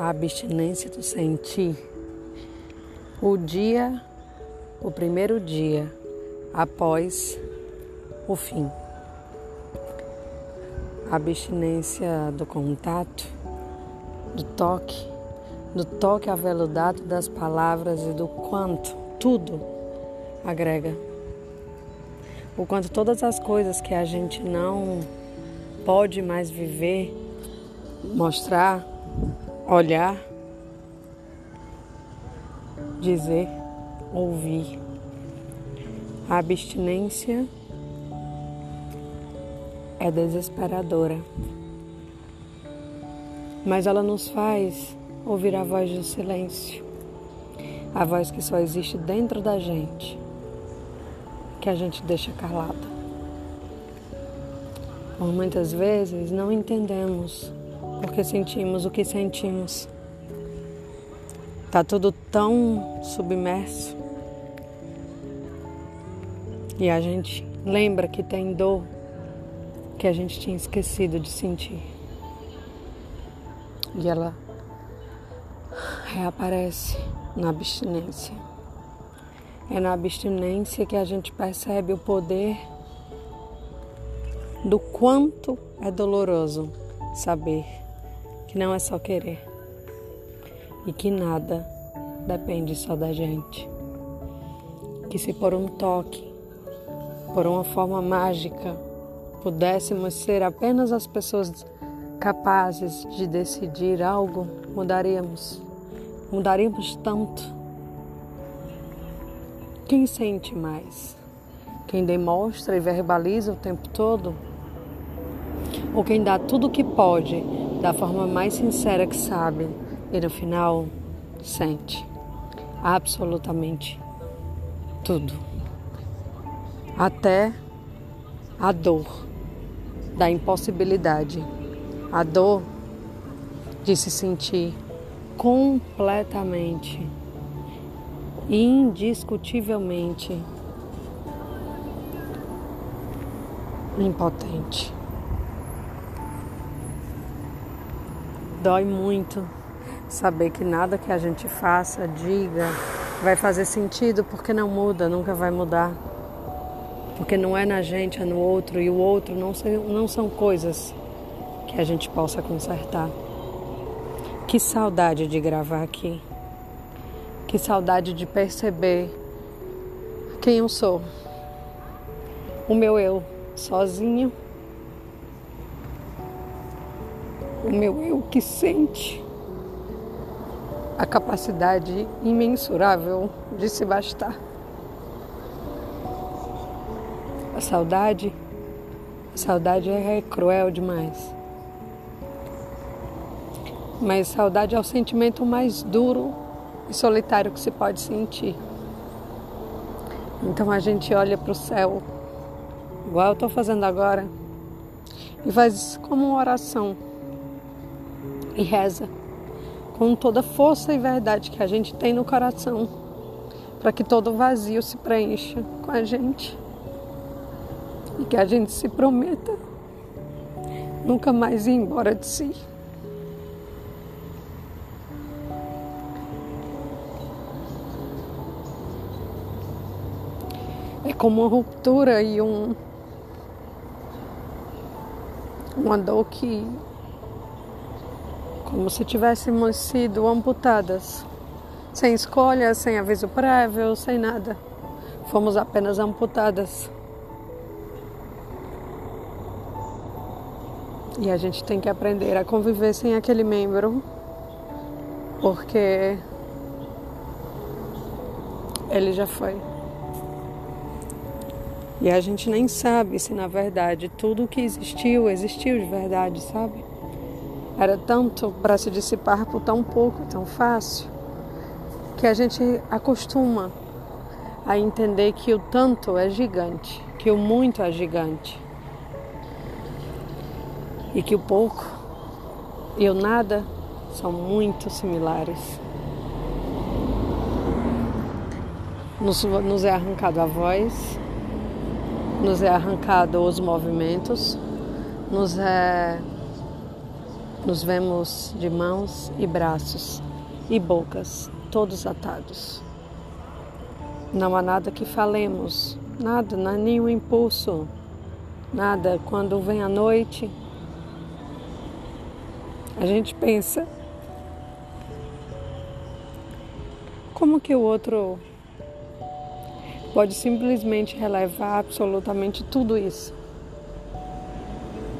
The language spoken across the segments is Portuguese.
a abstinência do sentir, o dia, o primeiro dia após o fim. A abstinência do contato, do toque, do toque aveludado das palavras e do quanto tudo agrega. O quanto todas as coisas que a gente não pode mais viver, mostrar, olhar, dizer, ouvir. A abstinência é desesperadora, mas ela nos faz ouvir a voz do silêncio, a voz que só existe dentro da gente, que a gente deixa calada. Por muitas vezes não entendemos porque sentimos o que sentimos. Tá tudo tão submerso. E a gente lembra que tem dor que a gente tinha esquecido de sentir. E ela reaparece na abstinência. É na abstinência que a gente percebe o poder do quanto é doloroso saber que não é só querer e que nada depende só da gente. Que se por um toque, por uma forma mágica, pudéssemos ser apenas as pessoas capazes de decidir algo, mudaríamos. Mudaríamos tanto. Quem sente mais? Quem demonstra e verbaliza o tempo todo? Ou quem dá tudo o que pode, da forma mais sincera que sabe, e no final sente absolutamente tudo. Até a dor da impossibilidade, a dor de se sentir completamente, indiscutivelmente impotente. Dói muito saber que nada que a gente faça, diga, vai fazer sentido porque não muda, nunca vai mudar. Porque não é na gente, é no outro, e o outro não, não são coisas que a gente possa consertar. Que saudade de gravar aqui. Que saudade de perceber quem eu sou. O meu eu sozinho o meu eu que sente a capacidade imensurável de se bastar. A saudade, a saudade é cruel demais. Mas saudade é o sentimento mais duro e solitário que se pode sentir. Então a gente olha para o céu, igual eu estou fazendo agora, e faz como uma oração e reza com toda a força e verdade que a gente tem no coração, para que todo vazio se preencha com a gente e que a gente se prometa nunca mais ir embora de si. É como uma ruptura e um uma dor que como se tivéssemos sido amputadas, sem escolha, sem aviso prévio, sem nada. Fomos apenas amputadas. E a gente tem que aprender a conviver sem aquele membro, porque ele já foi. E a gente nem sabe se na verdade tudo que existiu, existiu de verdade, sabe? Era tanto para se dissipar por tão pouco, tão fácil, que a gente acostuma a entender que o tanto é gigante, que o muito é gigante. E que o pouco e o nada são muito similares. Nos, nos é arrancado a voz, nos é arrancado os movimentos, nos é Nos vemos de mãos e braços e bocas, todos atados. Não há nada que falemos, nada, não há nenhum impulso, nada. Quando vem a noite, a gente pensa como que o outro pode simplesmente relevar absolutamente tudo isso.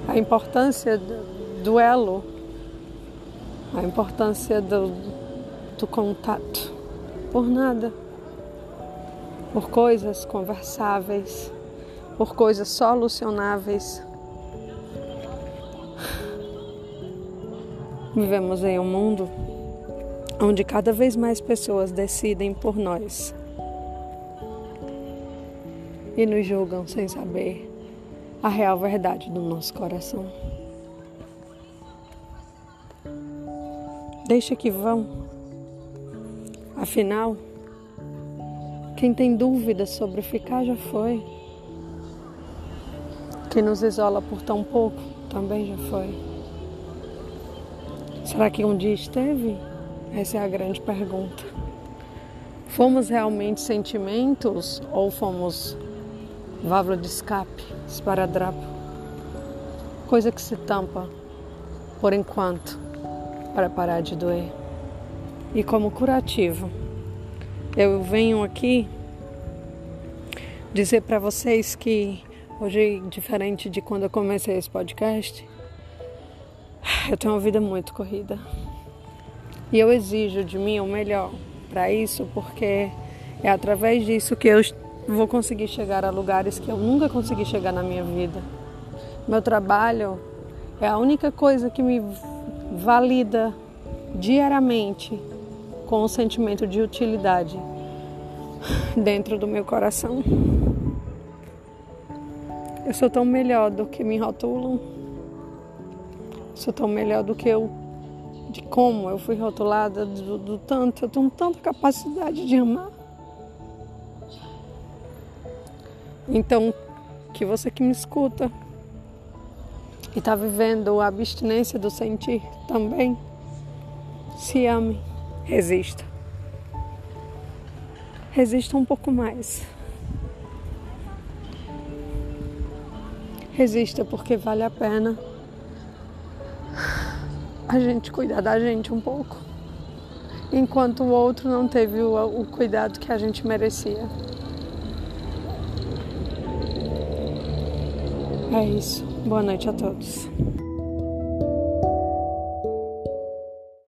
A importância duelo, a importância do, do contato, por nada, por coisas conversáveis, por coisas solucionáveis. Vivemos em um mundo onde cada vez mais pessoas decidem por nós e nos julgam sem saber a real verdade do nosso coração. Deixa que vão. Afinal, quem tem dúvidas sobre ficar já foi. Quem nos isola por tão pouco também já foi. Será que um dia esteve? Essa é a grande pergunta. Fomos realmente sentimentos ou fomos válvula de escape, esparadrapo, coisa que se tampa por enquanto para parar de doer. E como curativo, eu venho aqui dizer para vocês que hoje, diferente de quando eu comecei esse podcast, eu tenho uma vida muito corrida. E eu exijo de mim o melhor para isso, porque é através disso que eu vou conseguir chegar a lugares que eu nunca consegui chegar na minha vida. Meu trabalho é a única coisa que me valida diariamente com o sentimento de utilidade dentro do meu coração. Eu sou tão melhor do que me rotulam. Sou tão melhor do que eu de como eu fui rotulada do, do tanto, eu tenho tanta capacidade de amar. Então, que você que me escuta e está vivendo a abstinência do sentir também, se ame, resista. Resista um pouco mais. Resista porque vale a pena a gente cuidar da gente um pouco, enquanto o outro não teve o, o cuidado que a gente merecia. É isso. Boa noite a todos.